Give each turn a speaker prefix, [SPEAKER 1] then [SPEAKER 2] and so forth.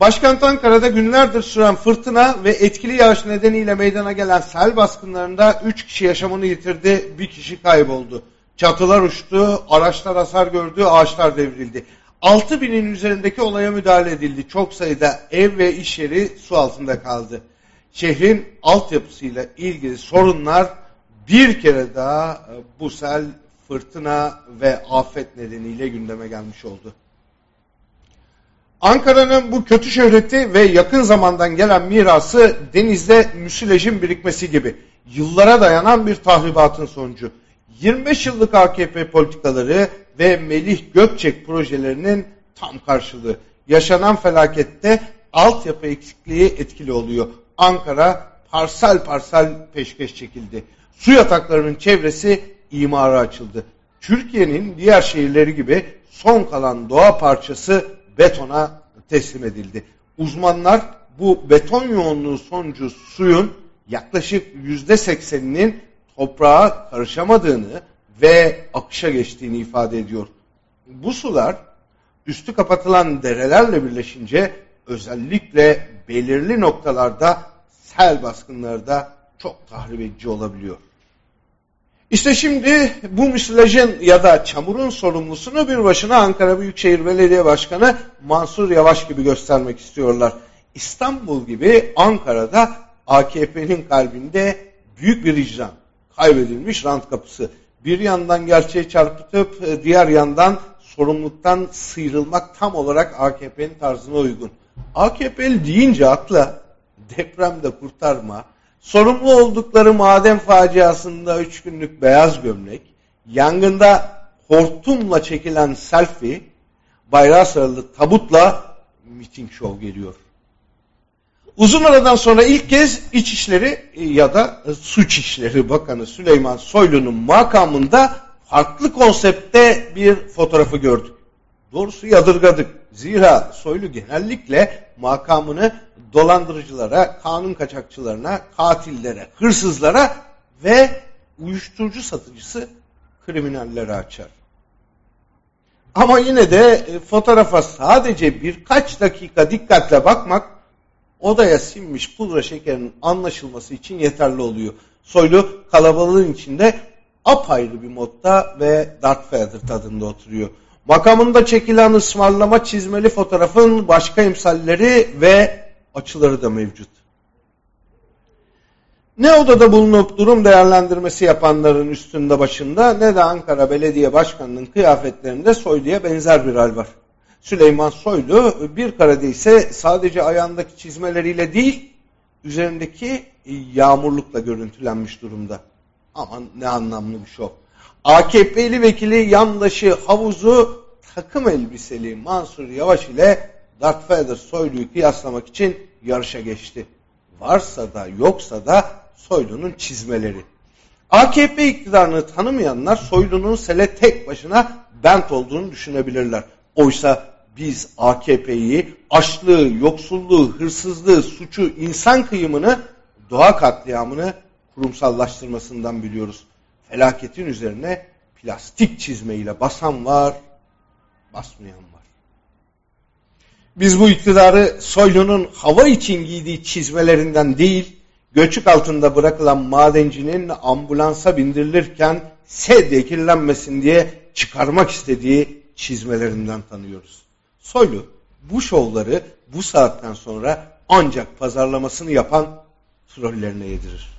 [SPEAKER 1] Başkent Ankara'da günlerdir süren fırtına ve etkili yağış nedeniyle meydana gelen sel baskınlarında 3 kişi yaşamını yitirdi, bir kişi kayboldu. Çatılar uçtu, araçlar hasar gördü, ağaçlar devrildi. 6 binin üzerindeki olaya müdahale edildi. Çok sayıda ev ve iş yeri su altında kaldı. Şehrin altyapısıyla ilgili sorunlar bir kere daha e, bu sel, fırtına ve afet nedeniyle gündeme gelmiş oldu. Ankara'nın bu kötü şöhreti ve yakın zamandan gelen mirası denizde müsilajın birikmesi gibi yıllara dayanan bir tahribatın sonucu. 25 yıllık AKP politikaları ve Melih Gökçek projelerinin tam karşılığı. Yaşanan felakette altyapı eksikliği etkili oluyor. Ankara parsel parsel peşkeş çekildi. Su yataklarının çevresi imara açıldı. Türkiye'nin diğer şehirleri gibi son kalan doğa parçası betona teslim edildi. Uzmanlar bu beton yoğunluğu sonucu suyun yaklaşık yüzde sekseninin toprağa karışamadığını ve akışa geçtiğini ifade ediyor. Bu sular üstü kapatılan derelerle birleşince özellikle belirli noktalarda sel baskınları da çok tahrip olabiliyor. İşte şimdi bu müsilajın ya da çamurun sorumlusunu bir başına Ankara Büyükşehir Belediye Başkanı Mansur Yavaş gibi göstermek istiyorlar. İstanbul gibi Ankara'da AKP'nin kalbinde büyük bir icran, kaybedilmiş rant kapısı. Bir yandan gerçeği çarpıtıp e, diğer yandan sorumluluktan sıyrılmak tam olarak AKP'nin tarzına uygun. AKP'li deyince akla depremde kurtarma, sorumlu oldukları maden faciasında üç günlük beyaz gömlek, yangında hortumla çekilen selfie, bayrağı sarılı tabutla miting şov geliyor. Uzun aradan sonra ilk kez İçişleri e, ya da Suç İşleri Bakanı Süleyman Soylu'nun makamında farklı konsepte bir fotoğrafı gördük. Doğrusu yadırgadık. Zira Soylu genellikle makamını dolandırıcılara, kanun kaçakçılarına, katillere, hırsızlara ve uyuşturucu satıcısı kriminallere açar. Ama yine de e, fotoğrafa sadece birkaç dakika dikkatle bakmak odaya sinmiş pudra şekerinin anlaşılması için yeterli oluyor. Soylu kalabalığın içinde apayrı bir modda ve Darth Vader tadında oturuyor. Makamında çekilen ısmarlama çizmeli fotoğrafın başka emsalleri ve açıları da mevcut. Ne odada bulunup durum değerlendirmesi yapanların üstünde başında ne de Ankara Belediye Başkanı'nın kıyafetlerinde Soylu'ya benzer bir hal var. Süleyman Soylu bir karede ise sadece ayağındaki çizmeleriyle değil, üzerindeki yağmurlukla görüntülenmiş durumda. Aman ne anlamlı bir şov. AKP'li vekili yandaşı havuzu takım elbiseli Mansur Yavaş ile Darth Vader Soylu'yu kıyaslamak için yarışa geçti. Varsa da yoksa da Soylu'nun çizmeleri. AKP iktidarını tanımayanlar Soylu'nun sele tek başına bent olduğunu düşünebilirler. Oysa biz AKP'yi açlığı, yoksulluğu, hırsızlığı, suçu, insan kıyımını, doğa katliamını kurumsallaştırmasından biliyoruz. Felaketin üzerine plastik çizmeyle basan var, basmayan var. Biz bu iktidarı Soylu'nun hava için giydiği çizmelerinden değil, göçük altında bırakılan madencinin ambulansa bindirilirken sedye kirlenmesin diye çıkarmak istediği çizmelerinden tanıyoruz. Soylu bu şovları bu saatten sonra ancak pazarlamasını yapan trollerine yedirir.